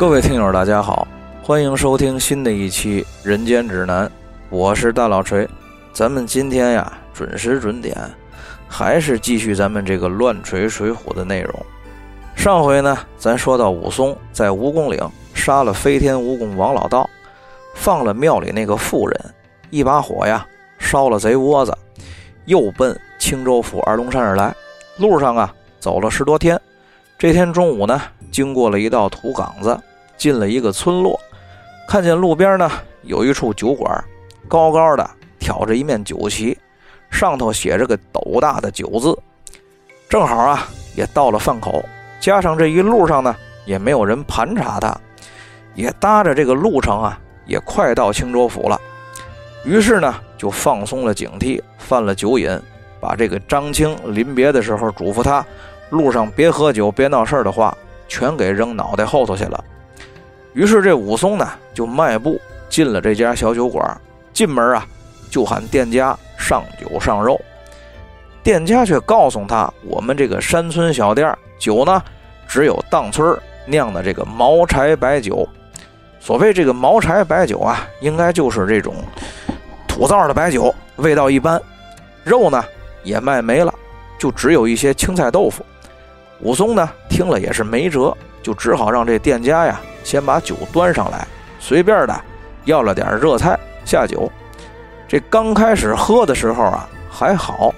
各位听友，大家好，欢迎收听新的一期《人间指南》，我是大老锤。咱们今天呀，准时准点，还是继续咱们这个乱锤水浒的内容。上回呢，咱说到武松在蜈蚣岭杀了飞天蜈蚣王老道，放了庙里那个妇人，一把火呀烧了贼窝子，又奔青州府二龙山而来。路上啊，走了十多天。这天中午呢，经过了一道土岗子。进了一个村落，看见路边呢有一处酒馆，高高的挑着一面酒旗，上头写着个斗大的“酒”字。正好啊，也到了饭口，加上这一路上呢也没有人盘查他，也搭着这个路程啊，也快到青州府了。于是呢，就放松了警惕，犯了酒瘾，把这个张青临别的时候嘱咐他路上别喝酒、别闹事的话，全给扔脑袋后头去了。于是这武松呢，就迈步进了这家小酒馆。进门啊，就喊店家上酒上肉。店家却告诉他：“我们这个山村小店酒呢，只有当村酿的这个毛柴白酒。所谓这个毛柴白酒啊，应该就是这种土灶的白酒，味道一般。肉呢也卖没了，就只有一些青菜豆腐。”武松呢听了也是没辙，就只好让这店家呀。先把酒端上来，随便的要了点热菜下酒。这刚开始喝的时候啊还好，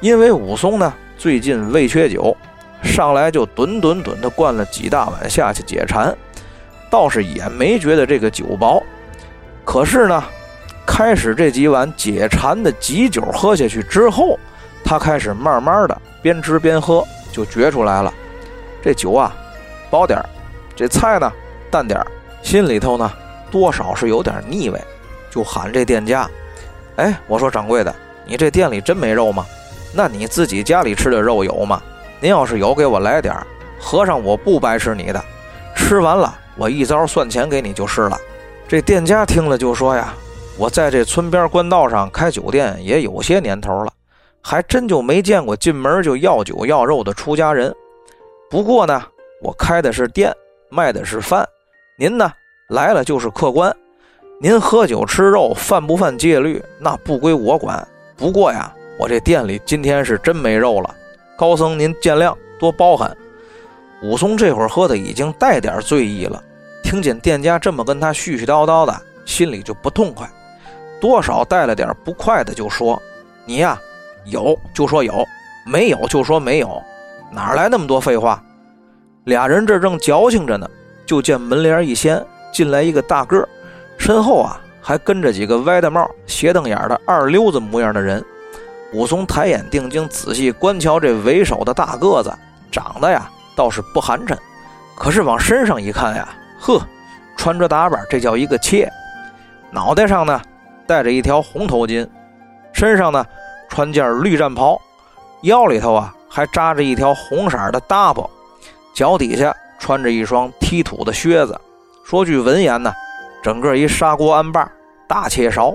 因为武松呢最近胃缺酒，上来就吨吨吨的灌了几大碗下去解馋，倒是也没觉得这个酒薄。可是呢，开始这几碗解馋的急酒喝下去之后，他开始慢慢的边吃边喝，就觉出来了，这酒啊薄点儿，这菜呢。淡点儿，心里头呢多少是有点腻味，就喊这店家：“哎，我说掌柜的，你这店里真没肉吗？那你自己家里吃的肉有吗？您要是有，给我来点儿。和尚我不白吃你的，吃完了我一招算钱给你就是了。”这店家听了就说：“呀，我在这村边官道上开酒店也有些年头了，还真就没见过进门就要酒要肉的出家人。不过呢，我开的是店，卖的是饭。”您呢来了就是客官，您喝酒吃肉犯不犯戒律，那不归我管。不过呀，我这店里今天是真没肉了，高僧您见谅多包涵。武松这会儿喝的已经带点醉意了，听见店家这么跟他絮絮叨叨的，心里就不痛快，多少带了点不快的，就说：“你呀，有就说有，没有就说没有，哪来那么多废话？”俩人这正矫情着呢。就见门帘一掀，进来一个大个儿，身后啊还跟着几个歪戴帽、斜瞪眼的二溜子模样的人。武松抬眼定睛，仔细观瞧这为首的大个子，长得呀倒是不寒碜，可是往身上一看呀，呵，穿着打扮这叫一个切。脑袋上呢戴着一条红头巾，身上呢穿件绿战袍，腰里头啊还扎着一条红色的搭包，脚底下。穿着一双踢土的靴子，说句文言呢，整个一砂锅安把大切勺。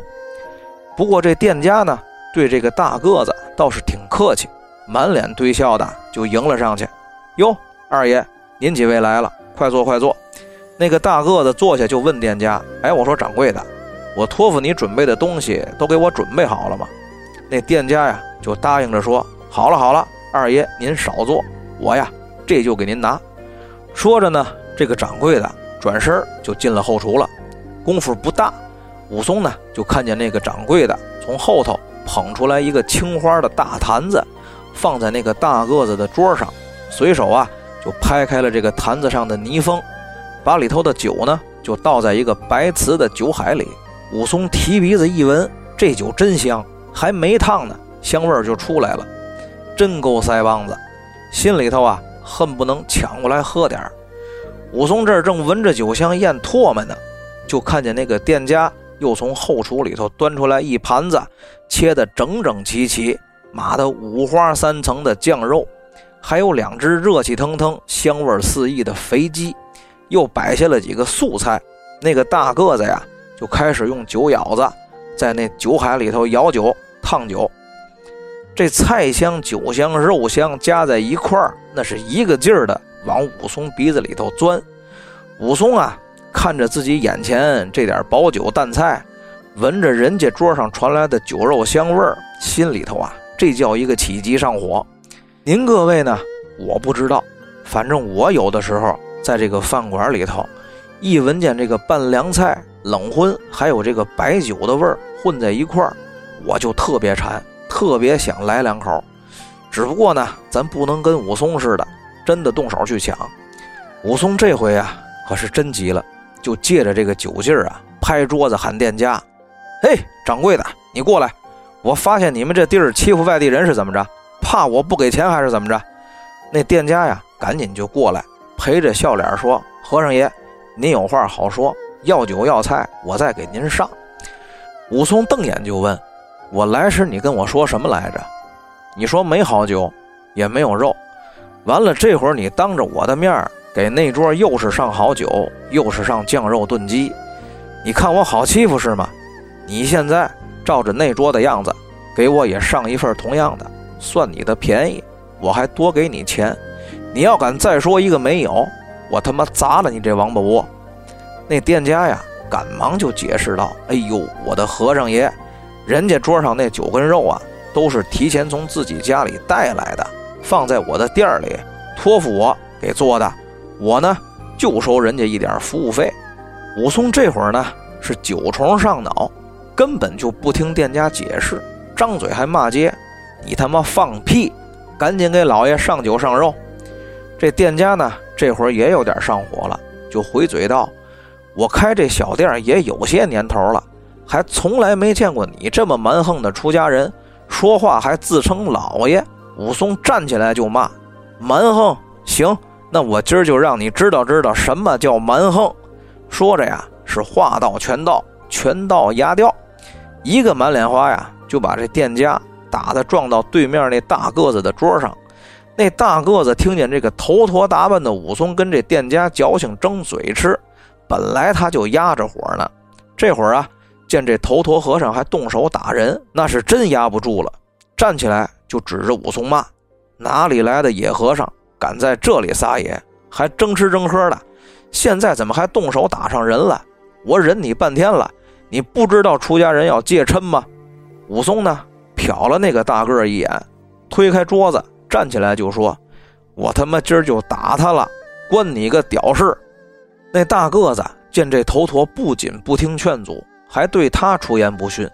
不过这店家呢，对这个大个子倒是挺客气，满脸堆笑的就迎了上去。哟，二爷，您几位来了，快坐快坐。那个大个子坐下就问店家：“哎，我说掌柜的，我托付你准备的东西都给我准备好了吗？”那店家呀就答应着说：“好了好了，二爷您少坐，我呀这就给您拿。”说着呢，这个掌柜的转身就进了后厨了。功夫不大，武松呢就看见那个掌柜的从后头捧出来一个青花的大坛子，放在那个大个子的桌上，随手啊就拍开了这个坛子上的泥封，把里头的酒呢就倒在一个白瓷的酒海里。武松提鼻子一闻，这酒真香，还没烫呢，香味儿就出来了，真够腮帮子，心里头啊。恨不能抢过来喝点儿。武松这儿正闻着酒香咽唾沫呢，就看见那个店家又从后厨里头端出来一盘子切得整整齐齐、码得五花三层的酱肉，还有两只热气腾腾、香味四溢的肥鸡，又摆下了几个素菜。那个大个子呀，就开始用酒舀子在那酒海里头舀酒、烫酒。这菜香、酒香、肉香加在一块儿，那是一个劲儿的往武松鼻子里头钻。武松啊，看着自己眼前这点薄酒淡菜，闻着人家桌上传来的酒肉香味儿，心里头啊，这叫一个起急上火。您各位呢？我不知道，反正我有的时候在这个饭馆里头，一闻见这个拌凉菜、冷荤，还有这个白酒的味儿混在一块儿，我就特别馋，特别想来两口。只不过呢，咱不能跟武松似的，真的动手去抢。武松这回啊。可是真急了，就借着这个酒劲儿啊，拍桌子喊店家：“嘿，掌柜的，你过来！我发现你们这地儿欺负外地人是怎么着？怕我不给钱还是怎么着？”那店家呀，赶紧就过来，陪着笑脸说：“和尚爷，您有话好说，要酒要菜，我再给您上。”武松瞪眼就问：“我来时你跟我说什么来着？你说没好酒，也没有肉。完了，这会儿你当着我的面儿。”给那桌又是上好酒，又是上酱肉炖鸡，你看我好欺负是吗？你现在照着那桌的样子，给我也上一份同样的，算你的便宜，我还多给你钱。你要敢再说一个没有，我他妈砸了你这王八窝！那店家呀，赶忙就解释道：“哎呦，我的和尚爷，人家桌上那酒跟肉啊，都是提前从自己家里带来的，放在我的店里，托付我给做的。”我呢，就收人家一点服务费。武松这会儿呢是酒虫上脑，根本就不听店家解释，张嘴还骂街：“你他妈放屁！赶紧给老爷上酒上肉！”这店家呢这会儿也有点上火了，就回嘴道：“我开这小店也有些年头了，还从来没见过你这么蛮横的出家人，说话还自称老爷。”武松站起来就骂：“蛮横！行。”那我今儿就让你知道知道什么叫蛮横。说着呀，是话到拳到，拳到牙掉，一个满脸花呀，就把这店家打的撞到对面那大个子的桌上。那大个子听见这个头陀打扮的武松跟这店家矫情争嘴吃，本来他就压着火呢，这会儿啊，见这头陀和尚还动手打人，那是真压不住了，站起来就指着武松骂：“哪里来的野和尚？”敢在这里撒野，还争吃争喝的，现在怎么还动手打上人了？我忍你半天了，你不知道出家人要戒嗔吗？武松呢，瞟了那个大个一眼，推开桌子，站起来就说：“我他妈今儿就打他了，关你个屌事！”那大个子见这头陀不仅不听劝阻，还对他出言不逊，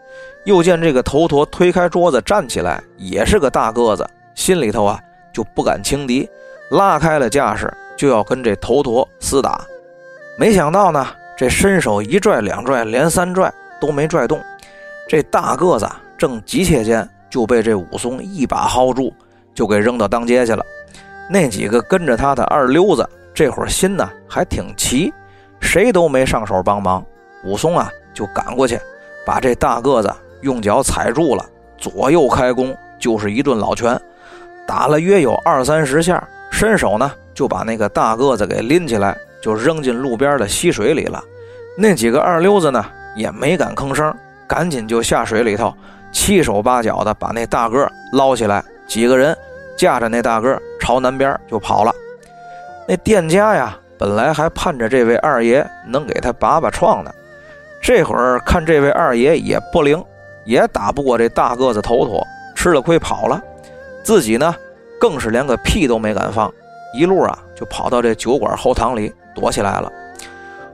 又见这个头陀推开桌子站起来，也是个大个子，心里头啊就不敢轻敌。拉开了架势，就要跟这头陀厮打，没想到呢，这伸手一拽、两拽、连三拽都没拽动。这大个子正急切间，就被这武松一把薅住，就给扔到当街去了。那几个跟着他的二溜子，这会儿心呢还挺齐，谁都没上手帮忙。武松啊，就赶过去，把这大个子用脚踩住了，左右开弓，就是一顿老拳，打了约有二三十下。伸手呢，就把那个大个子给拎起来，就扔进路边的溪水里了。那几个二溜子呢，也没敢吭声，赶紧就下水里头，七手八脚的把那大个捞起来。几个人架着那大个朝南边就跑了。那店家呀，本来还盼着这位二爷能给他拔拔创呢，这会儿看这位二爷也不灵，也打不过这大个子头陀，吃了亏跑了，自己呢。更是连个屁都没敢放，一路啊就跑到这酒馆后堂里躲起来了。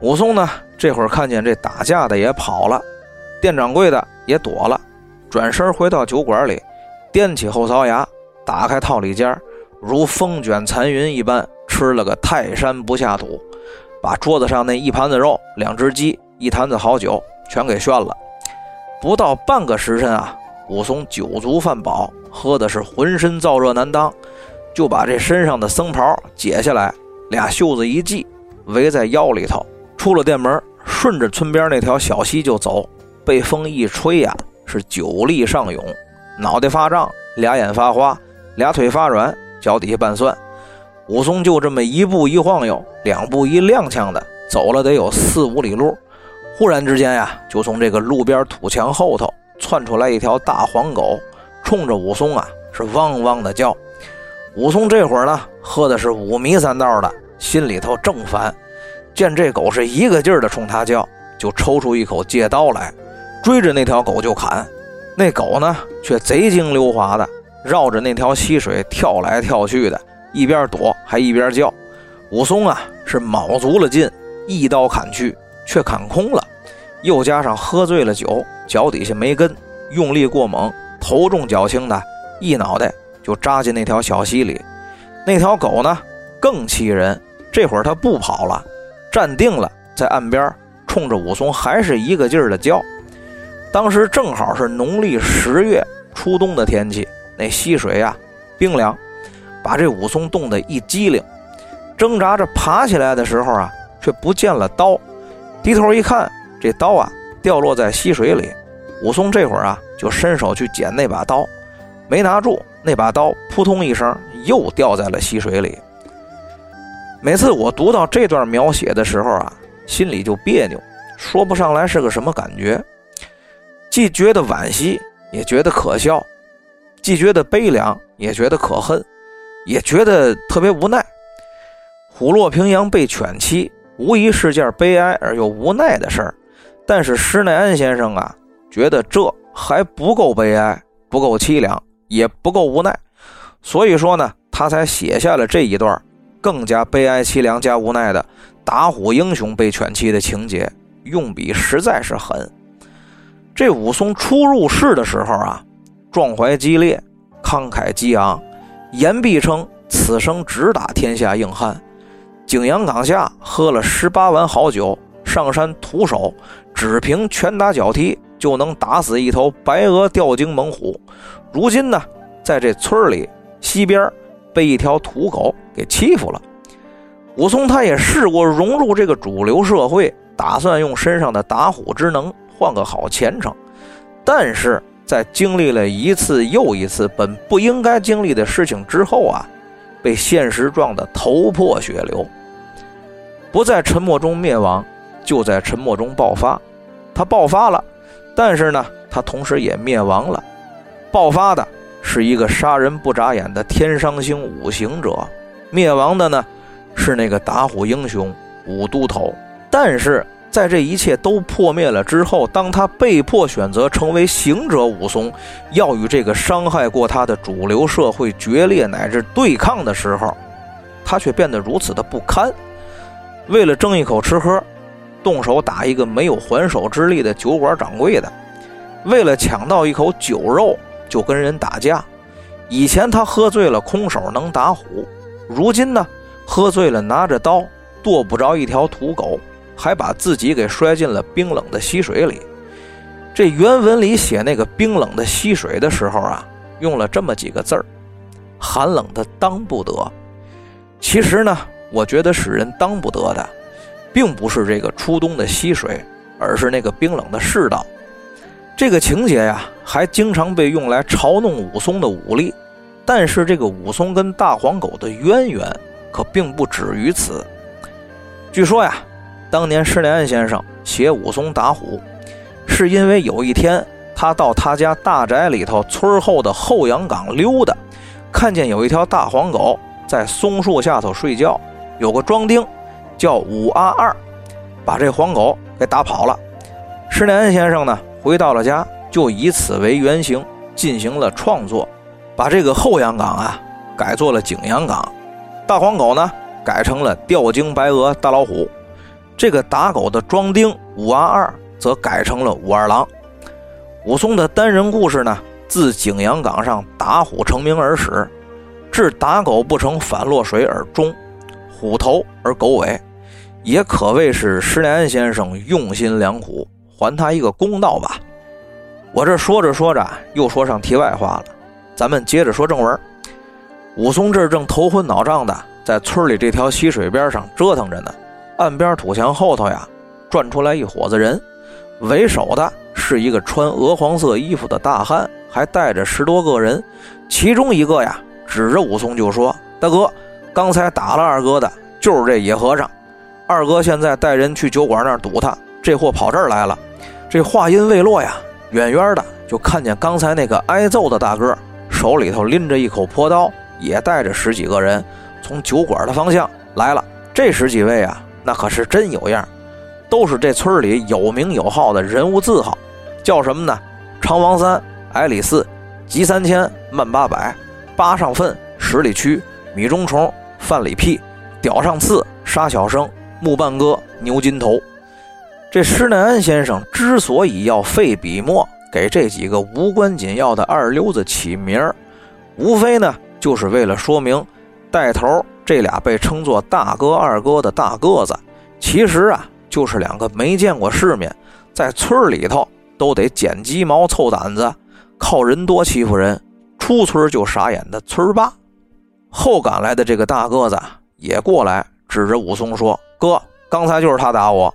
武松呢，这会儿看见这打架的也跑了，店掌柜的也躲了，转身回到酒馆里，掂起后槽牙，打开套里间，如风卷残云一般吃了个泰山不下土，把桌子上那一盘子肉、两只鸡、一坛子好酒全给炫了。不到半个时辰啊。武松酒足饭饱，喝的是浑身燥热难当，就把这身上的僧袍解下来，俩袖子一系，围在腰里头。出了店门，顺着村边那条小溪就走。被风一吹呀，是酒力上涌，脑袋发胀，俩眼发花，俩腿发软，脚底下拌蒜。武松就这么一步一晃悠，两步一踉跄的走了得有四五里路。忽然之间呀，就从这个路边土墙后头。窜出来一条大黄狗，冲着武松啊是汪汪的叫。武松这会儿呢喝的是五迷三道的，心里头正烦。见这狗是一个劲儿的冲他叫，就抽出一口借刀来，追着那条狗就砍。那狗呢，却贼精溜滑的绕着那条溪水跳来跳去的，一边躲还一边叫。武松啊，是卯足了劲，一刀砍去，却砍空了。又加上喝醉了酒，脚底下没根，用力过猛，头重脚轻的，一脑袋就扎进那条小溪里。那条狗呢，更气人，这会儿它不跑了，站定了在岸边，冲着武松还是一个劲儿的叫。当时正好是农历十月初冬的天气，那溪水啊冰凉，把这武松冻得一激灵，挣扎着爬起来的时候啊，却不见了刀。低头一看，这刀啊掉落在溪水里。武松这会儿啊就伸手去捡那把刀，没拿住，那把刀扑通一声又掉在了溪水里。每次我读到这段描写的时候啊，心里就别扭，说不上来是个什么感觉。既觉得惋惜，也觉得可笑；既觉得悲凉，也觉得可恨，也觉得特别无奈。虎落平阳被犬欺，无疑是件悲哀而又无奈的事儿。但是施耐庵先生啊，觉得这还不够悲哀，不够凄凉，也不够无奈，所以说呢，他才写下了这一段更加悲哀凄凉加无奈的打虎英雄被犬欺的情节，用笔实在是狠。这武松初入世的时候啊，壮怀激烈，慷慨激昂，言必称此生只打天下硬汉。景阳冈下喝了十八碗好酒，上山徒手，只凭拳打脚踢就能打死一头白额吊睛猛虎。如今呢，在这村里西边被一条土狗给欺负了。武松他也试过融入这个主流社会，打算用身上的打虎之能。换个好前程，但是在经历了一次又一次本不应该经历的事情之后啊，被现实撞得头破血流。不在沉默中灭亡，就在沉默中爆发。他爆发了，但是呢，他同时也灭亡了。爆发的是一个杀人不眨眼的天伤星五行者，灭亡的呢是那个打虎英雄武都头。但是。在这一切都破灭了之后，当他被迫选择成为行者武松，要与这个伤害过他的主流社会决裂乃至对抗的时候，他却变得如此的不堪。为了争一口吃喝，动手打一个没有还手之力的酒馆掌柜的；为了抢到一口酒肉，就跟人打架。以前他喝醉了，空手能打虎；如今呢，喝醉了拿着刀剁不着一条土狗。还把自己给摔进了冰冷的溪水里。这原文里写那个冰冷的溪水的时候啊，用了这么几个字儿：“寒冷的当不得。”其实呢，我觉得使人当不得的，并不是这个初冬的溪水，而是那个冰冷的世道。这个情节呀，还经常被用来嘲弄武松的武力。但是这个武松跟大黄狗的渊源可并不止于此。据说呀。当年施耐庵先生写武松打虎，是因为有一天他到他家大宅里头村后的后阳岗溜达，看见有一条大黄狗在松树下头睡觉，有个庄丁叫武阿二，把这黄狗给打跑了。施耐庵先生呢回到了家，就以此为原型进行了创作，把这个后阳岗啊改做了景阳岗，大黄狗呢改成了吊睛白额大老虎。这个打狗的庄丁武阿二则改成了武二郎。武松的单人故事呢，自景阳冈上打虎成名而始，至打狗不成反落水而终，虎头而狗尾，也可谓是施耐庵先生用心良苦，还他一个公道吧。我这说着说着又说上题外话了，咱们接着说正文。武松这正头昏脑胀的在村里这条溪水边上折腾着呢。岸边土墙后头呀，转出来一伙子人，为首的是一个穿鹅黄色衣服的大汉，还带着十多个人。其中一个呀，指着武松就说：“大哥，刚才打了二哥的，就是这野和尚。二哥现在带人去酒馆那儿堵他，这货跑这儿来了。”这话音未落呀，远远的就看见刚才那个挨揍的大哥手里头拎着一口破刀，也带着十几个人从酒馆的方向来了。这十几位啊。那可是真有样，都是这村里有名有号的人物字号，叫什么呢？常王三、矮李四、吉三千、慢八百、八上粪、十里驱、米中虫、范里屁、屌上刺、沙小生、木半哥、牛金头。这施耐庵先生之所以要费笔墨给这几个无关紧要的二流子起名儿，无非呢就是为了说明带头这俩被称作大哥二哥的大个子，其实啊就是两个没见过世面，在村里头都得捡鸡毛凑胆子，靠人多欺负人，出村就傻眼的村霸。后赶来的这个大个子也过来，指着武松说：“哥，刚才就是他打我。”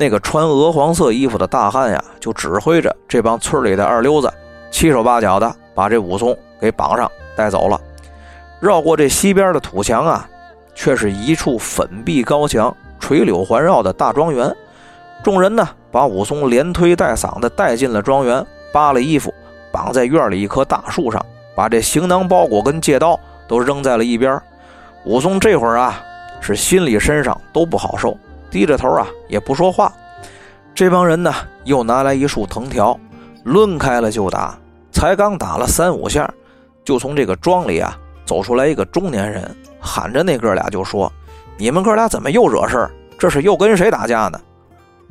那个穿鹅黄色衣服的大汉呀，就指挥着这帮村里的二流子，七手八脚的把这武松给绑上带走了。绕过这西边的土墙啊，却是一处粉壁高墙、垂柳环绕的大庄园。众人呢，把武松连推带搡的带进了庄园，扒了衣服，绑在院里一棵大树上，把这行囊包裹跟借刀都扔在了一边。武松这会儿啊，是心里身上都不好受。低着头啊，也不说话。这帮人呢，又拿来一束藤条，抡开了就打。才刚打了三五下，就从这个庄里啊走出来一个中年人，喊着那哥俩就说：“你们哥俩怎么又惹事儿？这是又跟谁打架呢？”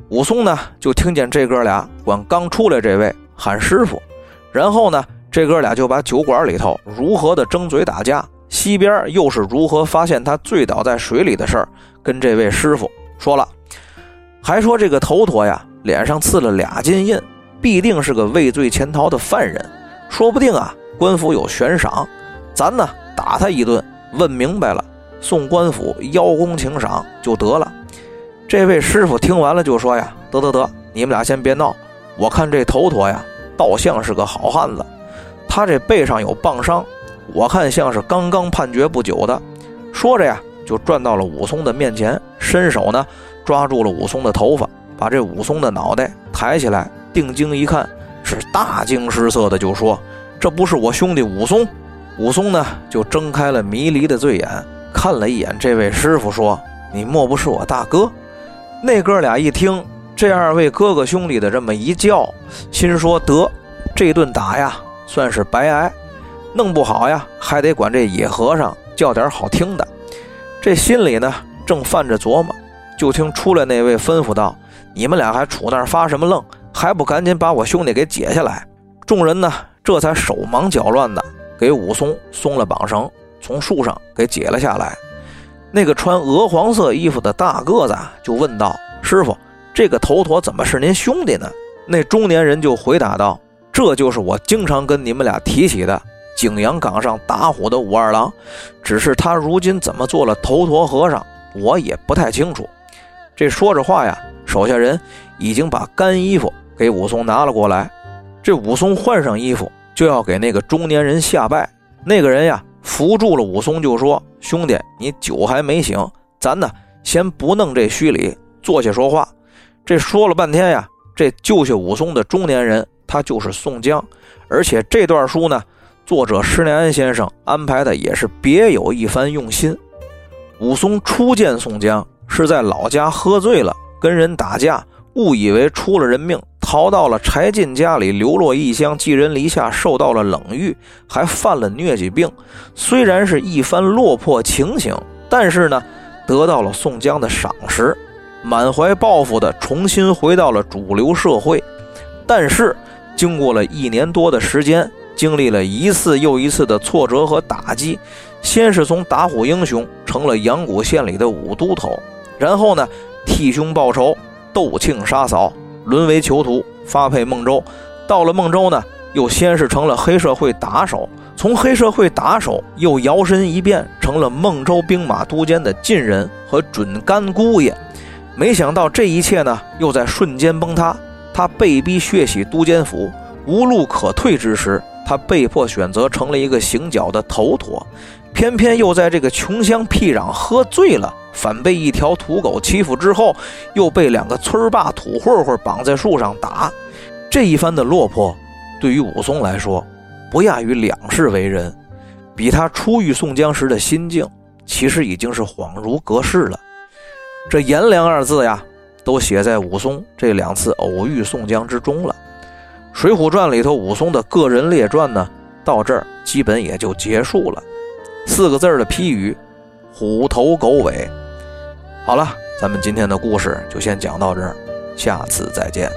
武松呢，就听见这哥俩管刚出来这位喊师傅，然后呢，这哥俩就把酒馆里头如何的争嘴打架，西边又是如何发现他醉倒在水里的事儿，跟这位师傅。说了，还说这个头陀呀，脸上刺了俩金印，必定是个畏罪潜逃的犯人，说不定啊，官府有悬赏，咱呢打他一顿，问明白了，送官府邀功请赏就得了。这位师傅听完了就说呀：“得得得，你们俩先别闹，我看这头陀呀，倒像是个好汉子，他这背上有棒伤，我看像是刚刚判决不久的。”说着呀。就转到了武松的面前，伸手呢抓住了武松的头发，把这武松的脑袋抬起来，定睛一看，是大惊失色的，就说：“这不是我兄弟武松。”武松呢就睁开了迷离的醉眼，看了一眼这位师傅，说：“你莫不是我大哥？”那哥俩一听这二位哥哥兄弟的这么一叫，心说：“得，这顿打呀，算是白挨，弄不好呀，还得管这野和尚叫点好听的。”这心里呢，正犯着琢磨，就听出来那位吩咐道：“你们俩还杵那儿发什么愣？还不赶紧把我兄弟给解下来！”众人呢，这才手忙脚乱的给武松松了绑绳，从树上给解了下来。那个穿鹅黄色衣服的大个子就问道：“师傅，这个头陀怎么是您兄弟呢？”那中年人就回答道：“这就是我经常跟你们俩提起的。”景阳冈上打虎的武二郎，只是他如今怎么做了头陀和尚，我也不太清楚。这说着话呀，手下人已经把干衣服给武松拿了过来。这武松换上衣服，就要给那个中年人下拜。那个人呀，扶住了武松，就说：“兄弟，你酒还没醒，咱呢先不弄这虚礼，坐下说话。”这说了半天呀，这救下武松的中年人，他就是宋江，而且这段书呢。作者施耐庵先生安排的也是别有一番用心。武松初见宋江是在老家喝醉了，跟人打架，误以为出了人命，逃到了柴进家里，流落异乡，寄人篱下，受到了冷遇，还犯了疟疾病。虽然是一番落魄情形，但是呢，得到了宋江的赏识，满怀抱负的重新回到了主流社会。但是经过了一年多的时间。经历了一次又一次的挫折和打击，先是从打虎英雄成了阳谷县里的武都头，然后呢替兄报仇，斗庆杀嫂，沦为囚徒，发配孟州。到了孟州呢，又先是成了黑社会打手，从黑社会打手又摇身一变成了孟州兵马都监的近人和准干姑爷。没想到这一切呢，又在瞬间崩塌。他被逼血洗都监府，无路可退之时。他被迫选择成了一个行脚的头陀，偏偏又在这个穷乡僻壤喝醉了，反被一条土狗欺负之后，又被两个村霸土混混绑在树上打。这一番的落魄，对于武松来说，不亚于两世为人，比他初遇宋江时的心境，其实已经是恍如隔世了。这颜良二字呀，都写在武松这两次偶遇宋江之中了。《水浒传》里头武松的个人列传呢，到这儿基本也就结束了。四个字的批语：虎头狗尾。好了，咱们今天的故事就先讲到这儿，下次再见。